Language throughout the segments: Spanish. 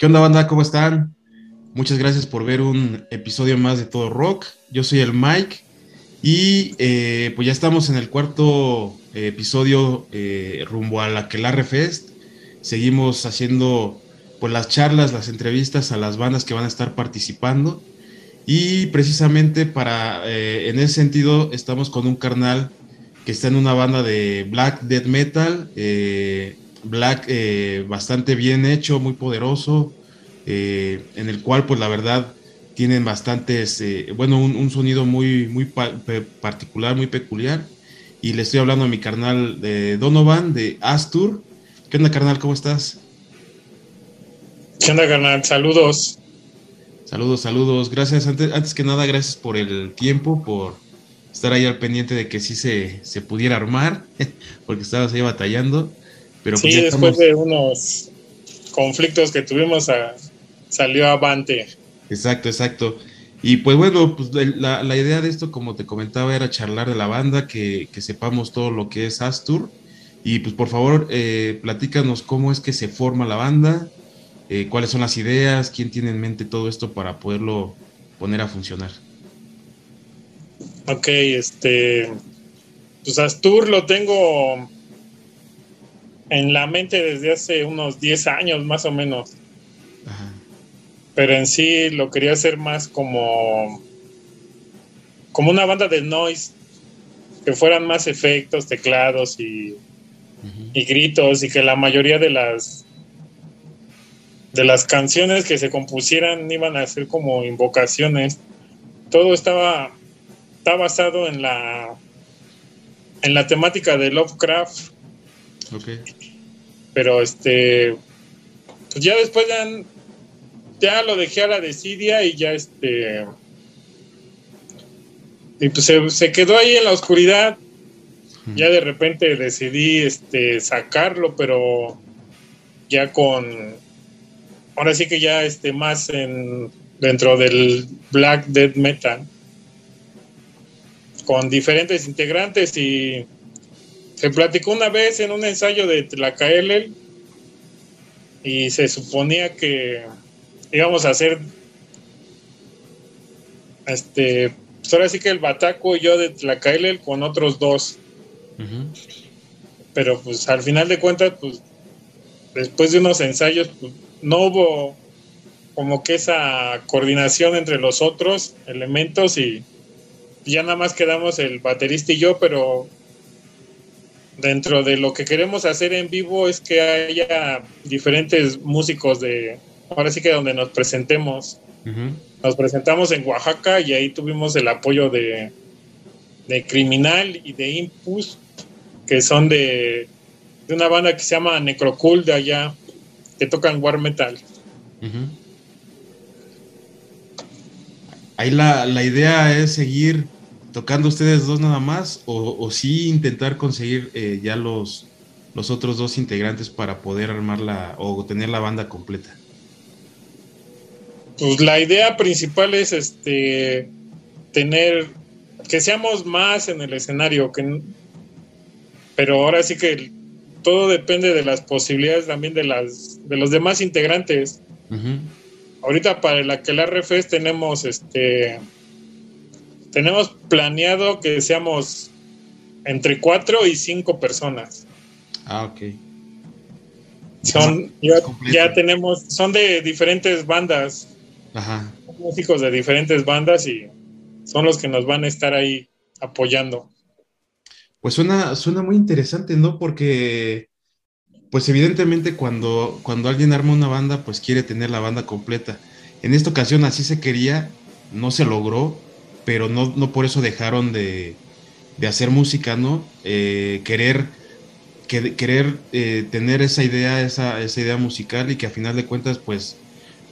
¿Qué onda, banda? ¿Cómo están? Muchas gracias por ver un episodio más de Todo Rock. Yo soy el Mike y eh, pues ya estamos en el cuarto eh, episodio eh, rumbo a la Quelarre Fest. Seguimos haciendo pues las charlas, las entrevistas a las bandas que van a estar participando. Y precisamente para, en ese sentido, estamos con un carnal que está en una banda de black death metal, black bastante bien hecho, muy poderoso, eh, en el cual pues la verdad tienen bastantes, eh, bueno, un, sonido muy, muy particular, muy peculiar. Y le estoy hablando a mi carnal de Donovan, de Astur. ¿Qué onda, carnal? ¿Cómo estás? ¿Qué onda, carnal? Saludos. Saludos, saludos. Gracias, antes, antes que nada, gracias por el tiempo, por estar ahí al pendiente de que sí se, se pudiera armar, porque estabas ahí batallando. Pero pues sí, después de unos conflictos que tuvimos a, salió avante. Exacto, exacto. Y pues bueno, pues la, la, idea de esto, como te comentaba, era charlar de la banda, que, que sepamos todo lo que es Astur. Y pues por favor, eh, platícanos cómo es que se forma la banda, eh, cuáles son las ideas, quién tiene en mente todo esto para poderlo poner a funcionar. Ok, este, pues Astur lo tengo en la mente desde hace unos 10 años más o menos pero en sí lo quería hacer más como como una banda de noise que fueran más efectos, teclados y, y gritos y que la mayoría de las de las canciones que se compusieran iban a ser como invocaciones. Todo estaba está basado en la en la temática de Lovecraft. Okay. Pero este pues ya después ya ya lo dejé a la desidia y ya este. Y pues se, quedó ahí en la oscuridad. Ya de repente decidí este sacarlo, pero ya con. Ahora sí que ya este más en dentro del Black Dead Metal. Con diferentes integrantes y se platicó una vez en un ensayo de Tlacaelel y se suponía que íbamos a hacer este pues ahora sí que el Bataco y yo de Tlacaelel con otros dos. Pero pues al final de cuentas pues después de unos ensayos pues, no hubo como que esa coordinación entre los otros elementos y ya nada más quedamos el baterista y yo pero dentro de lo que queremos hacer en vivo es que haya diferentes músicos de ahora sí que donde nos presentemos. Nos presentamos en Oaxaca y ahí tuvimos el apoyo de, de Criminal y de Impus, que son de, de una banda que se llama Necrocool de allá, que tocan War Metal. Ahí la, la, idea es seguir tocando ustedes dos nada más o, o sí intentar conseguir eh, ya los, los otros dos integrantes para poder armarla o tener la banda completa. Pues la idea principal es este tener que seamos más en el escenario, que pero ahora sí que todo depende de las posibilidades también de las de los demás integrantes. Ahorita para la que la tenemos este tenemos planeado que seamos entre cuatro y cinco personas. Ah, ok. Son, ya, ya, tenemos, son de diferentes bandas. Ajá. Músicos de diferentes bandas y son los que nos van a estar ahí apoyando. Pues suena, suena muy interesante, ¿no? Porque, pues evidentemente cuando, cuando alguien arma una banda, pues quiere tener la banda completa. En esta ocasión así se quería, no se logró, pero no, no por eso dejaron de, de hacer música, ¿no? Eh, querer, querer eh, tener esa idea, esa, esa idea musical y que a final de cuentas, pues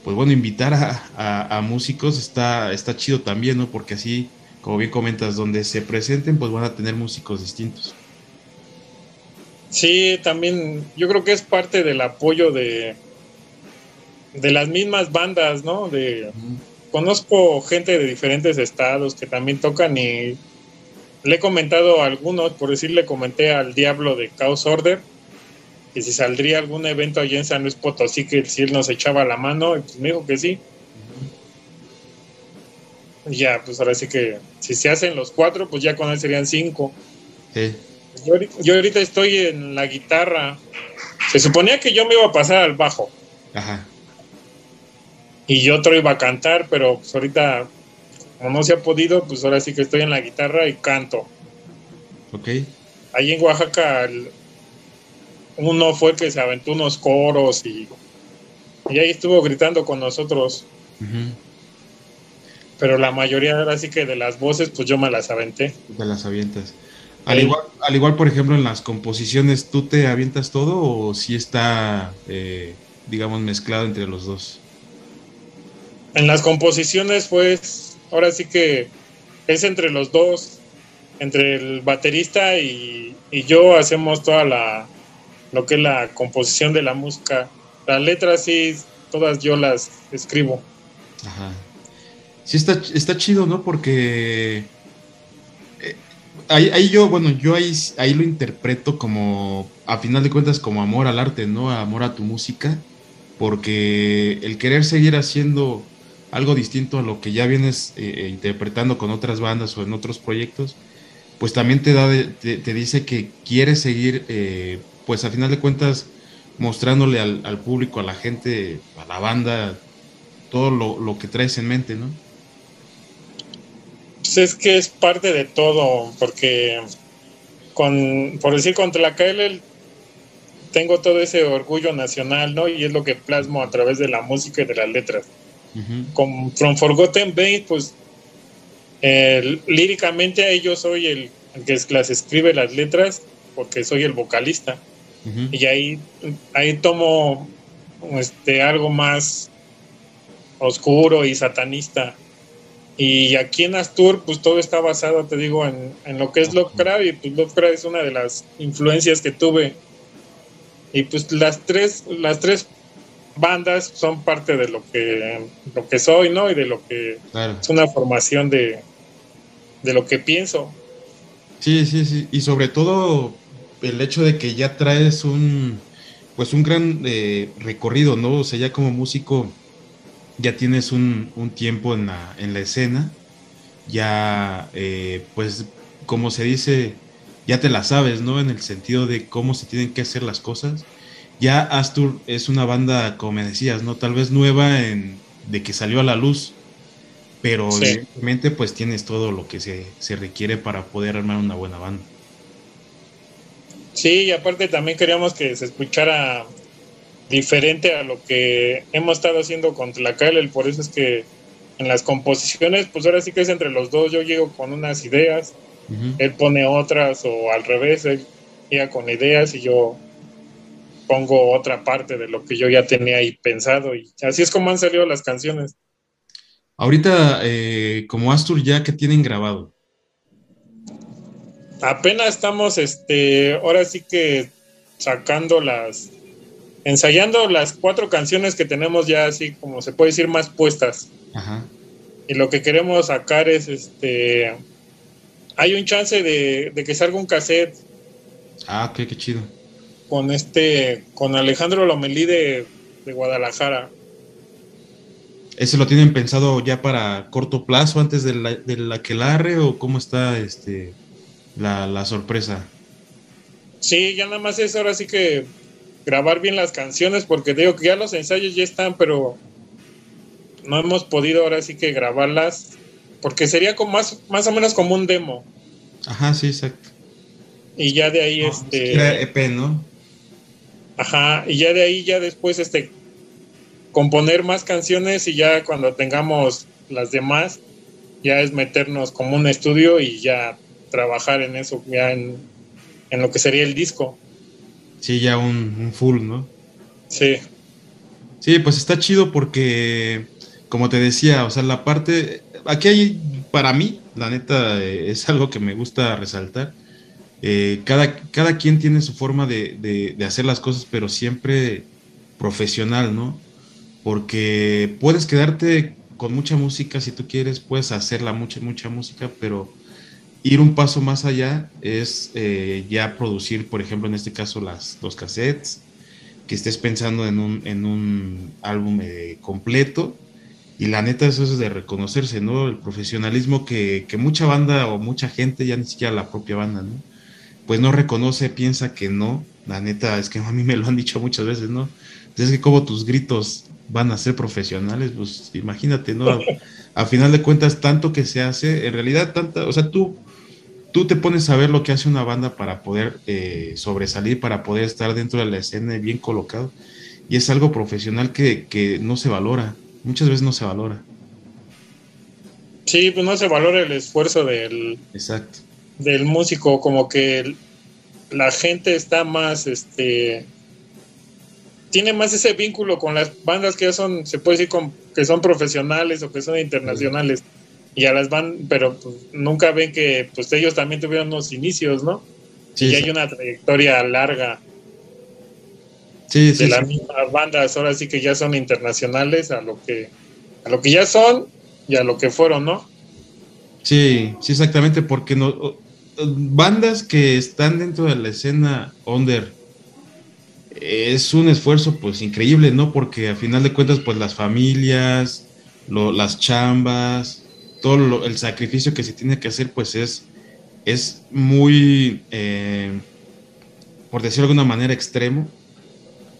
pues bueno, invitar a, músicos está, está chido también, ¿no? Porque así, como bien comentas, donde se presenten, pues van a tener músicos distintos. Sí, también yo creo que es parte del apoyo de, de las mismas bandas, ¿no? De, Conozco gente de diferentes estados que también tocan y le he comentado a algunos, por decirle, comenté al Diablo de Chaos Order que si saldría algún evento allá en San Luis Potosí, que si él nos echaba la mano, y pues me dijo que sí. Ya, pues ahora sí que si se hacen los cuatro, pues ya con él serían cinco. Sí. Yo, yo ahorita estoy en la guitarra. Se suponía que yo me iba a pasar al bajo. Ajá. Y yo otro iba a cantar, pero pues ahorita, como no se ha podido, pues ahora sí que estoy en la guitarra y canto. Ok. Ahí en Oaxaca, el- uno fue que se aventó unos coros y, y ahí estuvo gritando con nosotros. Pero la mayoría ahora sí que de las voces, pues yo me las aventé. Te las avientas. Al igual, al igual, por ejemplo, en las composiciones, ¿tú te avientas todo o si está, eh, digamos, mezclado entre los dos? En las composiciones, pues, ahora sí que es entre los dos, entre el baterista y, y yo hacemos toda la, lo que es la composición de la música. Las letras sí, todas yo las escribo. Ajá. Sí, está, está chido, ¿no? Porque eh, ahí, ahí yo, bueno, yo ahí, ahí lo interpreto como, a final de cuentas, como amor al arte, ¿no? Amor a tu música, porque el querer seguir haciendo algo distinto a lo que ya vienes eh, eh, interpretando con otras bandas o en otros proyectos, pues también te da, de- te, dice que quieres seguir, eh, pues a final de cuentas, mostrándole al, al público, a la gente, a la banda, todo lo, lo que traes en mente, ¿no? Pues es que es parte de todo, porque con, por decir contra la KL tengo todo ese orgullo nacional, ¿no? Y es lo que plasmo a través de la música y de las letras. Con From Forgotten Bay, pues eh, líricamente yo soy el, el que las escribe las letras porque soy el vocalista. Ujú. y ahí, ahí tomo este algo más oscuro y satanista. Y aquí en Astur pues todo está basado te digo en, en lo que es Lovecraft y pues Lovecraft es una de las influencias que tuve. Y pues las tres las tres bandas son parte de lo que lo que soy no y de lo que Claro. es una formación de, de lo que pienso. Sí, sí, sí. Y sobre todo el hecho de que ya traes un, pues un gran eh, recorrido, ¿no? O sea, ya como músico ya tienes un, un tiempo en la, en la escena, ya, eh, pues, como se dice, ya te la sabes, ¿no? En el sentido de cómo se tienen que hacer las cosas. Ya Astur es una banda, como me decías, ¿no? Tal vez nueva en, de que salió a la luz, pero Sí. evidentemente pues tienes todo lo que se, se requiere para poder armar una buena banda. Sí, y aparte también queríamos que se escuchara diferente a lo que hemos estado haciendo con Tlacael, por eso es que en las composiciones, pues ahora sí que es entre los dos, yo llego con unas ideas, él pone otras o al revés, él llega con ideas y yo pongo otra parte de lo que yo ya tenía ahí pensado y así es como han salido las canciones. Ahorita, eh, como Astur, ya que tienen grabado. Apenas estamos, este, ahora sí que sacando las, ensayando las cuatro canciones que tenemos ya así como se puede decir más puestas. Ajá. Y lo que queremos sacar es, este, hay un chance de, de que salga un cassette Ah, ok, qué chido. Con este, con Alejandro Lomelí de, de Guadalajara. ¿Ese lo tienen pensado ya para corto plazo antes de la, del aquelarre o cómo está este la, la sorpresa? Sí, ya nada más es ahora sí que grabar bien las canciones, porque digo que ya los ensayos ya están, pero no hemos podido ahora sí que grabarlas, porque sería como más, más o menos como un demo. Ajá, sí, exacto. Y ya de ahí, Era este, EP, ¿no? Ajá, y ya de ahí ya después, este, componer más canciones y ya cuando tengamos las demás, ya es meternos como un estudio y ya trabajar en eso, ya en, en lo que sería el disco. Sí, ya un, un full, ¿no? Sí. Sí, pues está chido porque, como te decía, o sea, la parte, aquí hay, para mí, la neta, eh, es algo que me gusta resaltar. Eh, cada, cada quien tiene su forma de, de- hacer las cosas, pero siempre profesional, ¿no? Porque puedes quedarte con mucha música si tú quieres, puedes hacerla mucha, mucha música, pero ir un paso más allá es eh, ya producir, por ejemplo, en este caso, las, los cassettes, que estés pensando en un, en un álbum eh, completo. Y la neta, eso es de reconocerse, ¿no? El profesionalismo que, que, mucha banda o mucha gente, ya ni siquiera la propia banda, ¿no? Pues no reconoce, piensa que no. La neta, es que a mí me lo han dicho muchas veces, ¿no? Entonces, que como tus gritos van a ser profesionales, pues imagínate, ¿no? A, final de cuentas, tanto que se hace, en realidad, tanta, o sea, tú, tú te pones a ver lo que hace una banda para poder eh, sobresalir, para poder estar dentro de la escena bien colocado, y es algo profesional que, que no se valora, muchas veces no se valora. Sí, pues no se valora el esfuerzo del, Exacto. Del músico, como que la gente está más, este, tiene más ese vínculo con las bandas que ya son, se puede decir que son profesionales o que son internacionales. Y a las van, pero pues, nunca ven que pues ellos también tuvieron unos inicios, ¿no? Sí, y hay una trayectoria larga sí, de las mismas bandas, ahora sí que ya son internacionales a lo que a lo que ya son y a lo que fueron, ¿no? Sí, sí, exactamente, porque no, bandas que están dentro de la escena under es un esfuerzo pues increíble, ¿no? Porque a final de cuentas pues las familias, las chambas, todo el sacrificio que se tiene que hacer pues es, es muy, eh, por decirlo de alguna manera, extremo,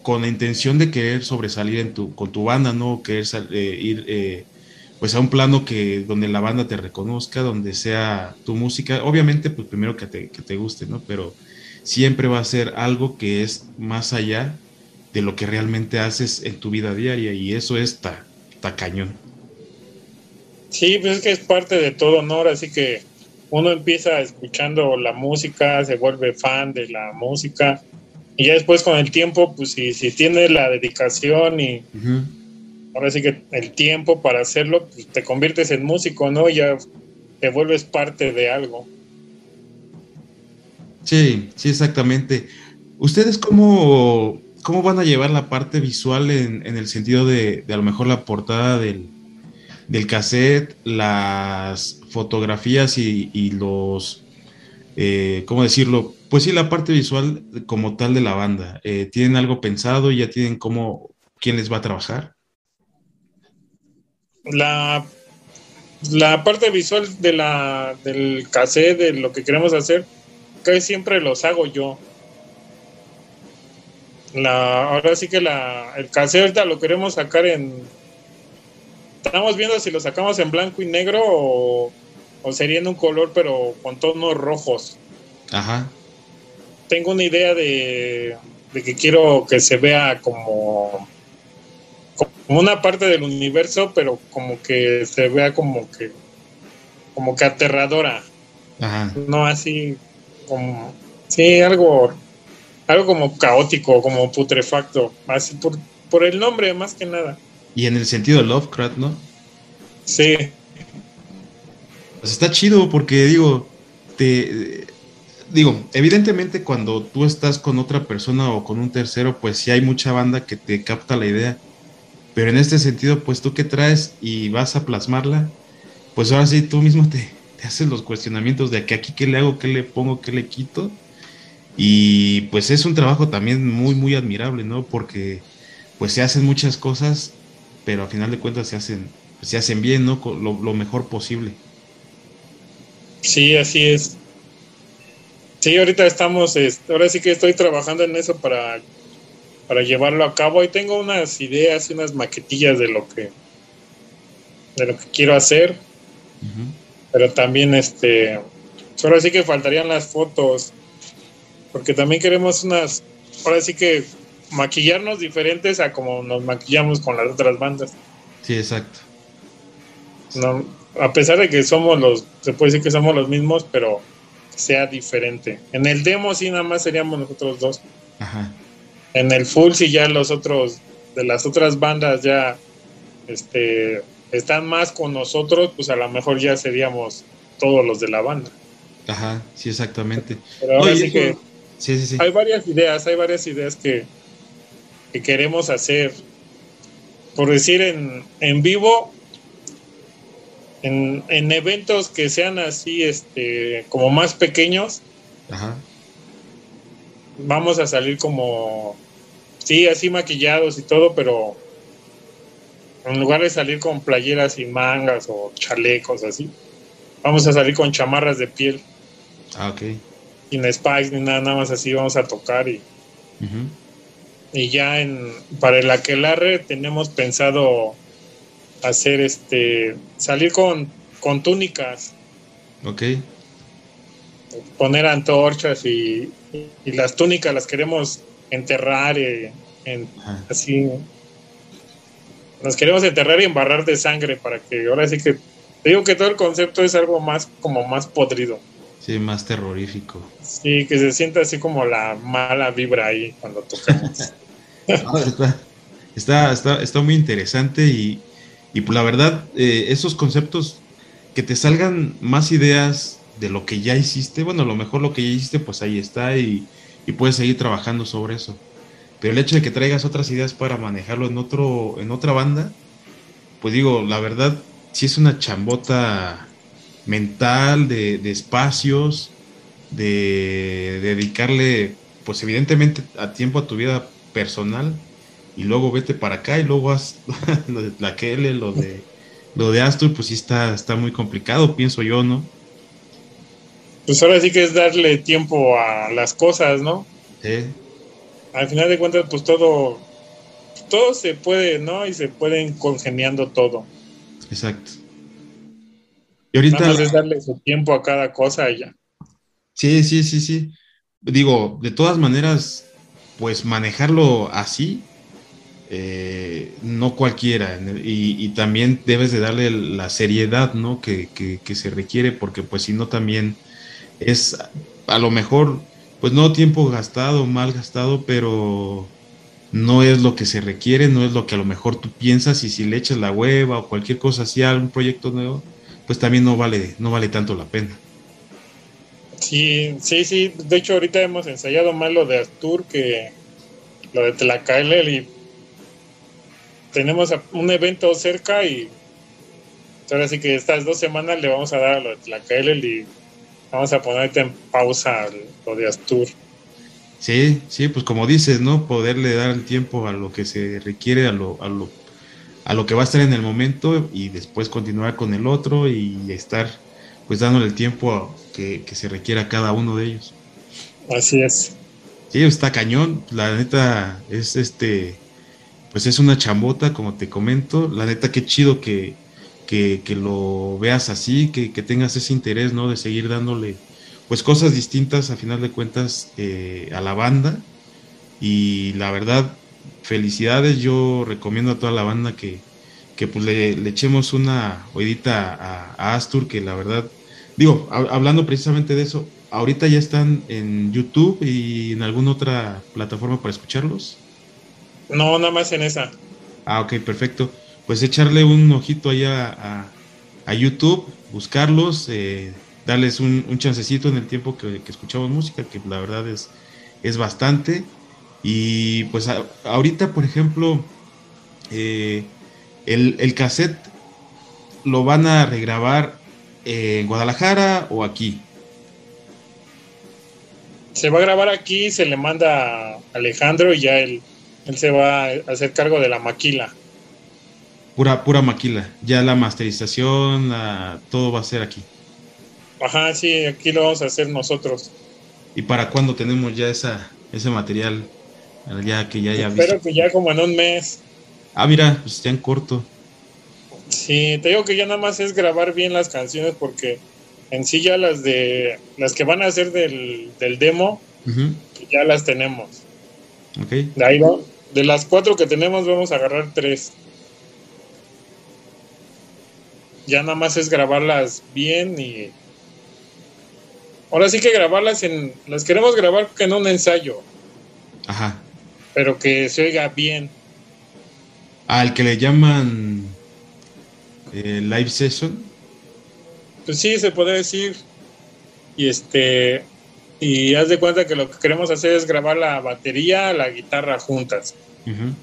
con la intención de querer sobresalir en tu, con tu banda, ¿no? Querer eh, ir eh, pues a un plano que donde la banda te reconozca, donde sea tu música, obviamente pues primero que te, que te guste, ¿no? Pero siempre va a ser algo que es más allá de lo que realmente haces en tu vida diaria y eso es ta, cañón. Sí, pues es que es parte de todo, ¿no? Así que uno empieza escuchando la música, se vuelve fan de la música y ya después con el tiempo, pues si, si tiene la dedicación y ahora sí que el tiempo para hacerlo, pues te conviertes en músico, ¿no? Y ya te vuelves parte de algo. Sí, sí, exactamente. ¿Ustedes cómo, cómo van a llevar la parte visual en, el sentido de, a lo mejor la portada del, del cassette, las fotografías y, los, eh, ¿cómo decirlo? Pues sí, la parte visual como tal de la banda. Eh, ¿Tienen algo pensado? ¿Ya tienen cómo, quién les va a trabajar? La, la parte visual de la, del cassette, de lo que queremos hacer, casi siempre los hago yo. La, ahora sí que la, el cassette ahorita lo queremos sacar en... Estamos viendo si lo sacamos en blanco y negro o, sería en un color pero con tonos rojos. Ajá. Tengo una idea de, de que quiero que se vea como como una parte del universo, pero como que se vea como que como que aterradora. Ajá. No así como, sí, algo, algo como caótico, como putrefacto, así por, por el nombre más que nada. Y en el sentido de Lovecraft, ¿no? Sí. Pues está chido porque digo, te digo, evidentemente cuando tú estás con otra persona o con un tercero, pues sí hay mucha banda que te capta la idea. Pero en este sentido, pues tú que traes y vas a plasmarla, pues ahora sí tú mismo te, haces los cuestionamientos de que aquí qué le hago, qué le pongo, qué le quito. Y pues es un trabajo también muy, muy admirable, ¿no? Porque pues se hacen muchas cosas, pero al final de cuentas se hacen, se hacen bien, ¿no? Lo, lo mejor posible. Sí, así es. Sí, ahorita estamos, ahora sí que estoy trabajando en eso para, para llevarlo a cabo. Y tengo unas ideas y unas maquetillas de lo que, de lo que quiero hacer. Pero también este ahora sí que faltarían las fotos porque también queremos unas ahora sí que maquillarnos diferentes a como nos maquillamos con las otras bandas. Sí exacto. No, a pesar de que somos los se puede decir que somos los mismos pero sea diferente. En el demo sí nada más seríamos nosotros dos. Ajá. En el full sí ya los otros de las otras bandas ya este están más con nosotros, pues a lo mejor ya seríamos todos los de la banda. Ajá, sí, exactamente. Pero ahora sí que sí, sí, sí. hay varias ideas, hay varias ideas que, que queremos hacer. Por decir, en, en vivo, en, en eventos que sean así, este, como más pequeños, Ajá. Vamos a salir como, sí, así maquillados y todo, pero en lugar de salir con playeras y mangas o chalecos así, vamos a salir con chamarras de piel, Ah, ok. sin spikes ni nada, nada más así vamos a tocar y, y ya en, para el aquelarre tenemos pensado hacer este, salir con, con túnicas. Ok. poner antorchas y, y las túnicas las queremos enterrar eh, en, así. Las queremos enterrar y embarrar de sangre para que ahora sí que te digo que todo el concepto es algo más como más podrido. Sí, más terrorífico. sí que se sienta así como la mala vibra ahí cuando tocamos. Está, está, está, está muy interesante y, y pues la verdad, eh, esos conceptos que te salgan más ideas de lo que ya hiciste, bueno, a lo mejor lo que ya hiciste, pues ahí está y, y puedes seguir trabajando sobre eso. Pero el hecho de que traigas otras ideas para manejarlo en otro, en otra banda, pues digo, la verdad, sí es una chambota mental, de, de espacios, de, dedicarle, pues evidentemente, a tiempo a tu vida personal, y luego vete para acá y luego haz lo de Tlaquele, lo de, lo de Astur, pues sí está, está muy complicado, pienso yo, ¿no? Pues ahora sí que es darle tiempo a las cosas no Sí, al final de cuentas pues todo todo se puede no y se pueden congeniando todo exacto. Y ahorita... Nada más es darle su tiempo a cada cosa y ya. Sí, sí, sí, sí. Digo, de todas maneras, pues manejarlo así, eh, no cualquiera. Y, y, también debes de darle la seriedad, ¿no? Que, que, que, se requiere, porque pues si no también es a lo mejor, pues no tiempo gastado, mal gastado, pero no es lo que se requiere, no es lo que a lo mejor tú piensas y si le echas la hueva o cualquier cosa así a un proyecto nuevo, pues también no vale, no vale tanto la pena. Sí, sí, sí. De hecho, ahorita hemos ensayado más lo de Astur que lo de Tlacaelel y tenemos un evento cerca y ahora sí que estas dos semanas le vamos a dar a lo de Tlacaelel y vamos a ponerte en pausa lo de Astur. Sí, sí, pues como dices, ¿no? Poderle dar el tiempo a lo que se requiere, a lo, a lo, a lo que va a estar en el momento y después continuar con el otro y estar pues dándole el tiempo que, que, se requiera a cada uno de ellos. Así es. Sí, está cañón. La neta es este, pues es una chambota, como te comento. La neta, qué chido que, que, que lo veas así, que, que, tengas ese interés, ¿no? De seguir dándole, pues cosas distintas a final de cuentas eh, a la banda. Y la verdad, felicidades. Yo recomiendo a toda la banda que, que pues le, le echemos una oidita a, a Astur, que la verdad digo, hablando precisamente de eso, ahorita ya están en YouTube y en alguna otra plataforma para escucharlos. No, nada más en esa. Ah, ok, perfecto. Pues echarle un ojito allá a, a YouTube, buscarlos, eh, darles un, un, chancecito en el tiempo que, que, escuchamos música, que la verdad es, es bastante. Y pues ahorita, por ejemplo, eh, el, el cassette lo van a regrabar en Guadalajara o aquí? Se va a grabar aquí, se le manda a Alejandro y ya él, él se va a hacer cargo de la maquila. Pura, pura maquila. Ya la masterización, la, todo va a ser aquí. Ajá, sí, aquí lo vamos a hacer nosotros. ¿Y para cuándo tenemos ya esa, ese material? Ya que ya haya Espero visto. que ya como en un mes. Ah, mira, pues ya en corto. Sí, te digo que ya nada más es grabar bien las canciones porque en sí ya las de las que van a hacer del, del demo uh -huh. ya las tenemos. Okay. De ahí va, de las cuatro que tenemos vamos a agarrar tres. Ya nada más es grabarlas bien y ahora sí que grabarlas en las queremos grabar en un ensayo. Ajá. Pero que se oiga bien. Al que le llaman eh, live session. Pues sí, se puede decir. Y este. Y haz de cuenta que lo que queremos hacer es grabar la batería, la guitarra juntas. Uh -huh.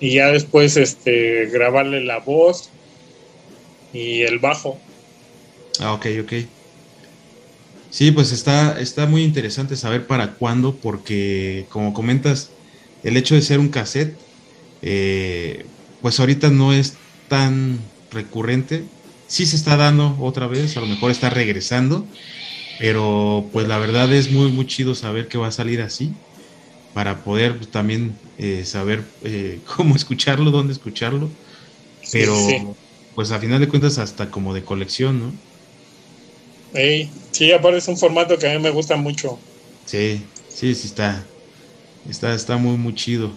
Y ya después este grabarle la voz y el bajo. Ah, ok, ok. Sí, pues está, está muy interesante saber para cuándo, porque como comentas, el hecho de ser un cassette, eh, pues ahorita no es tan recurrente. Sí se está dando otra vez, a lo mejor está regresando, pero pues la verdad es muy, muy chido saber que va a salir así, para poder pues, también eh, saber eh, cómo escucharlo, dónde escucharlo, pero pues a final de cuentas hasta como de colección, ¿no? sí, aparte es un formato que a mí me gusta mucho. Sí, sí, sí está. Está, está muy, muy chido.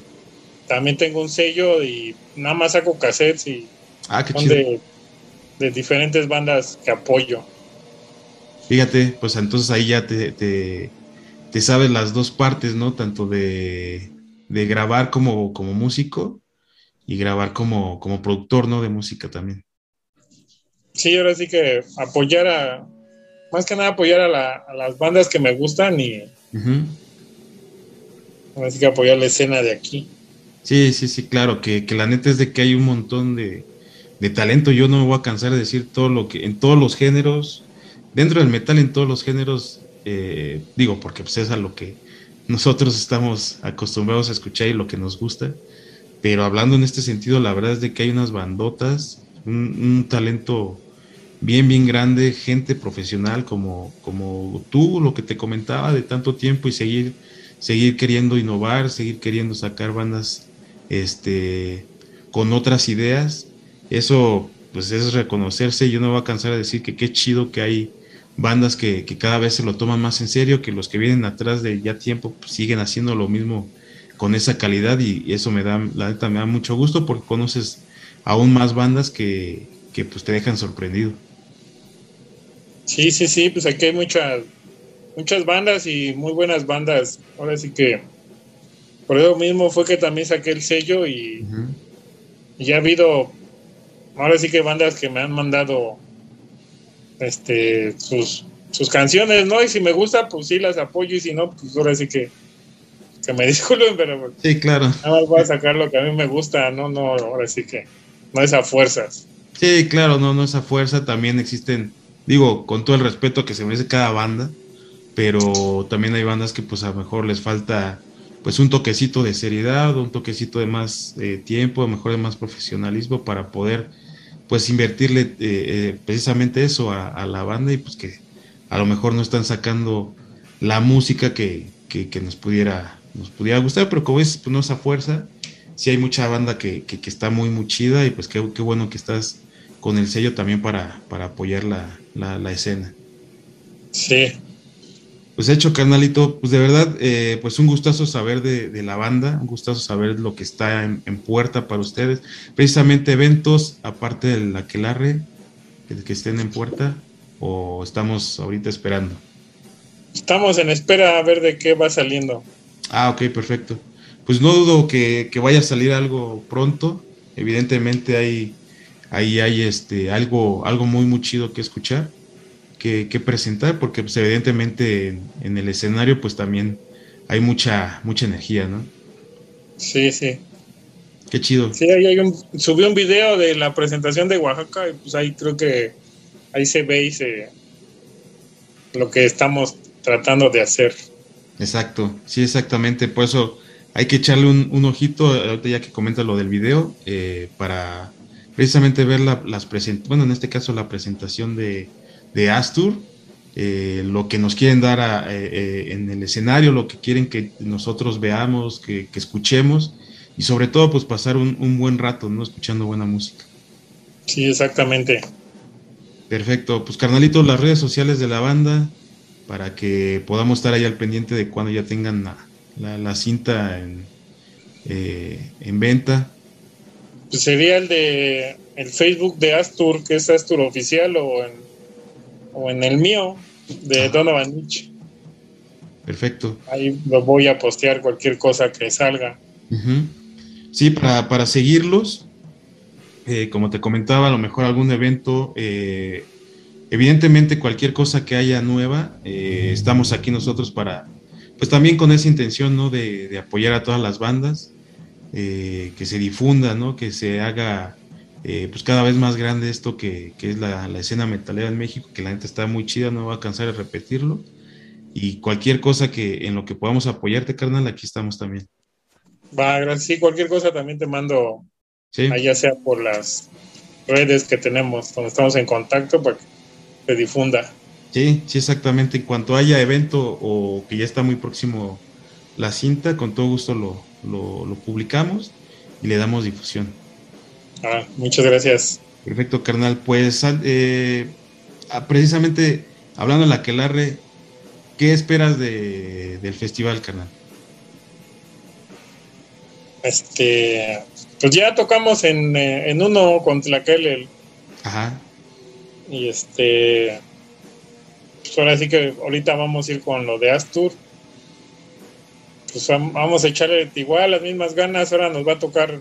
También tengo un sello y nada más saco cassettes y ah, qué chido. De, diferentes bandas que apoyo. Fíjate, pues entonces ahí ya te, te, sabes las dos partes, ¿no? Tanto de, de grabar como, como músico y grabar como, como productor, ¿no? De música también. Sí, ahora sí que apoyar a, más que nada apoyar a, las bandas que me gustan y así que apoyar la escena de aquí. Sí, sí, sí, claro, que, la neta es de que hay un montón de, talento. Yo no me voy a cansar de decir todo lo que, en todos los géneros, dentro del metal, en todos los géneros, eh, digo, porque pues es a lo que nosotros estamos acostumbrados a escuchar y lo que nos gusta. Pero hablando en este sentido, la verdad es de que hay unas bandotas, un talento bien, bien grande, gente profesional como, como tú, lo que te comentaba de tanto tiempo y seguir, seguir queriendo innovar, seguir queriendo sacar bandas este, con otras ideas. Eso pues es reconocerse. Yo no voy a cansar de decir que qué chido que hay bandas que, cada vez se lo toman más en serio, que los que vienen atrás de ya tiempo pues, siguen haciendo lo mismo con esa calidad y, eso me da, la neta me da mucho gusto porque conoces aún más bandas que, que pues te dejan sorprendido. Sí, sí, sí, pues aquí hay muchas, muchas bandas y muy buenas bandas. Ahora sí que por eso mismo fue que también saqué el sello y, ya ha habido, ahora sí que bandas que me han mandado este sus, sus canciones, ¿no? Y si me gusta, pues sí las apoyo y si no, pues ahora sí que, que me disculpen, pero sí, claro. nada más voy a sacar lo que a mí me gusta, no, no, ahora sí que no es a fuerzas. Sí, claro, no, no es a fuerza, también existen Digo, con todo el respeto que se merece cada banda, pero también hay bandas que pues a lo mejor les falta pues un toquecito de seriedad, un toquecito de más eh, tiempo, a lo mejor de más profesionalismo para poder pues invertirle eh, eh, precisamente eso a, la banda y pues que a lo mejor no están sacando la música que, nos pudiera nos pudiera gustar, pero como es pues no es a fuerza, sí hay mucha banda que, está muy muy chida y pues qué, qué bueno que estás con el sello también para, para apoyar la, la, escena. Sí. Pues hecho, carnalito, pues de verdad, eh, pues un gustazo saber de, la banda, un gustazo saber lo que está en, puerta para ustedes. Precisamente eventos, aparte del aquelarre, que, que estén en puerta, o estamos ahorita esperando. Estamos en espera a ver de qué va saliendo. Ah, ok, perfecto. Pues no dudo que, que vaya a salir algo pronto. Evidentemente hay ahí hay este, algo, algo muy, muy chido que escuchar, que, presentar, porque pues, evidentemente en, el escenario pues también hay mucha, mucha energía, ¿no? Sí, sí. Qué chido. Sí, ahí hay un, subí un video de la presentación de Oaxaca y pues ahí creo que ahí se ve y se, lo que estamos tratando de hacer. Exacto, sí, exactamente. Por eso hay que echarle un, ojito, ahorita ya que comenta lo del video, eh, para precisamente ver la, las presentaciones, bueno, en este caso la presentación de, de Astur, eh, lo que nos quieren dar eh, eh, en el escenario, lo que quieren que nosotros veamos, que, escuchemos y sobre todo pues pasar un, buen rato, ¿no? Escuchando buena música. Sí, exactamente. Perfecto, pues carnalito, las redes sociales de la banda para que podamos estar ahí al pendiente de cuando ya tengan la, la, cinta en, en venta pues sería el de el Facebook de Astur, que es Astur Oficial, o en, o en el mío, de Donovan Nietzsche. Perfecto. Ahí lo voy a postear cualquier cosa que salga. Sí, para, seguirlos, eh, como te comentaba, a lo mejor algún evento, eh, evidentemente cualquier cosa que haya nueva, eh, estamos aquí nosotros para, pues también con esa intención, ¿no? De, de apoyar a todas las bandas. Eh, que se difunda, ¿no? que se haga eh, pues cada vez más grande esto que, es la, escena metalera en México, que la gente está muy chida, no va a cansar de repetirlo. Y cualquier cosa que en lo que podamos apoyarte, carnal, aquí estamos también. Va, gracias. Sí, cualquier cosa también te mando, sí. ya sea por las redes que tenemos, donde estamos en contacto, para que se difunda. Sí, sí, exactamente. En cuanto haya evento o que ya está muy próximo la cinta, con todo gusto lo, lo publicamos y le damos difusión. Ah, muchas gracias. Perfecto, carnal. Pues eh, ah, precisamente hablando de la Quelarre, ¿qué esperas de, del festival, carnal? Este, pues ya tocamos en, eh, en uno con Tlaquel. Ajá. Y este, pues ahora sí que ahorita vamos a ir con lo de Astur. Pues vamos a echarle igual las mismas ganas. Ahora nos va a tocar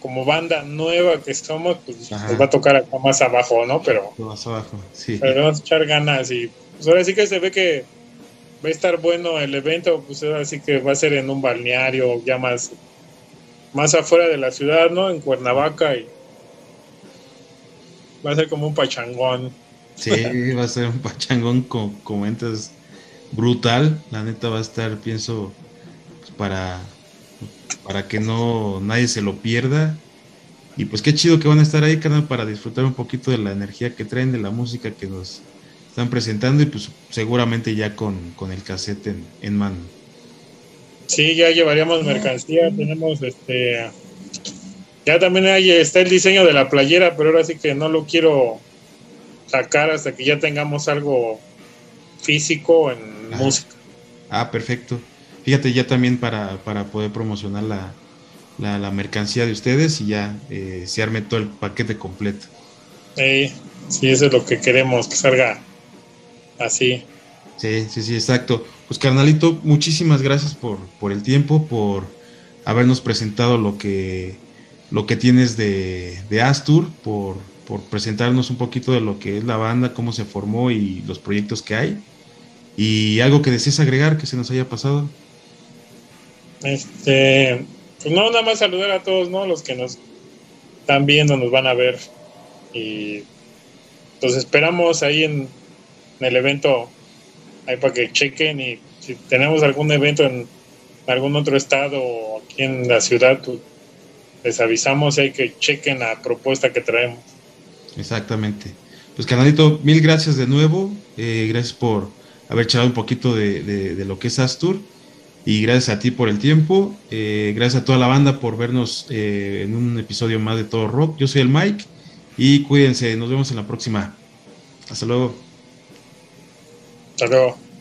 como banda nueva que somos, pues nos va a tocar acá más abajo, ¿no? Pero, más abajo, sí. Pero vamos a echar ganas y pues ahora sí que se ve que va a estar bueno el evento, pues ahora sí que va a ser en un balneario ya más, más afuera de la ciudad, ¿no? En Cuernavaca y va a ser como un pachangón. Sí, va a ser un pachangón como comentas brutal, la neta va a estar, pienso, para para que no nadie se lo pierda. Y pues qué chido que van a estar ahí, canal, para disfrutar un poquito de la energía que traen, de la música que nos están presentando y pues seguramente ya con, el cassette en, mano. Sí, ya llevaríamos mercancía, tenemos este... Ya también hay, está el diseño de la playera, pero ahora sí que no lo quiero sacar hasta que ya tengamos algo físico en música. Ah, perfecto fíjate ya también para, poder promocionar la, mercancía de ustedes y ya eh, se arme todo el paquete completo. Sí, sí, eso es lo que queremos, que salga así. Sí, sí, sí, exacto. Pues carnalito, muchísimas gracias por, por el tiempo, por habernos presentado lo que, lo que tienes de, de Astur, por, por presentarnos un poquito de lo que es la banda, cómo se formó y los proyectos que hay. Y algo que desees agregar que se nos haya pasado. Este, pues no, nada más saludar a todos, ¿no? Los que nos están viendo, nos van a ver. Y pues esperamos ahí en, el evento, ahí para que chequen y si tenemos algún evento en algún otro estado o aquí en la ciudad, pues, les avisamos y hay que chequen la propuesta que traemos. Exactamente. Pues canalito, mil gracias de nuevo. Eh, gracias por haber echado un poquito de, de lo que es Astur. Y gracias a ti por el tiempo. Eh, gracias a toda la banda por vernos eh, en un episodio más de Todo Rock. Yo soy el Mike y cuídense. Nos vemos en la próxima. Hasta luego. Hasta luego.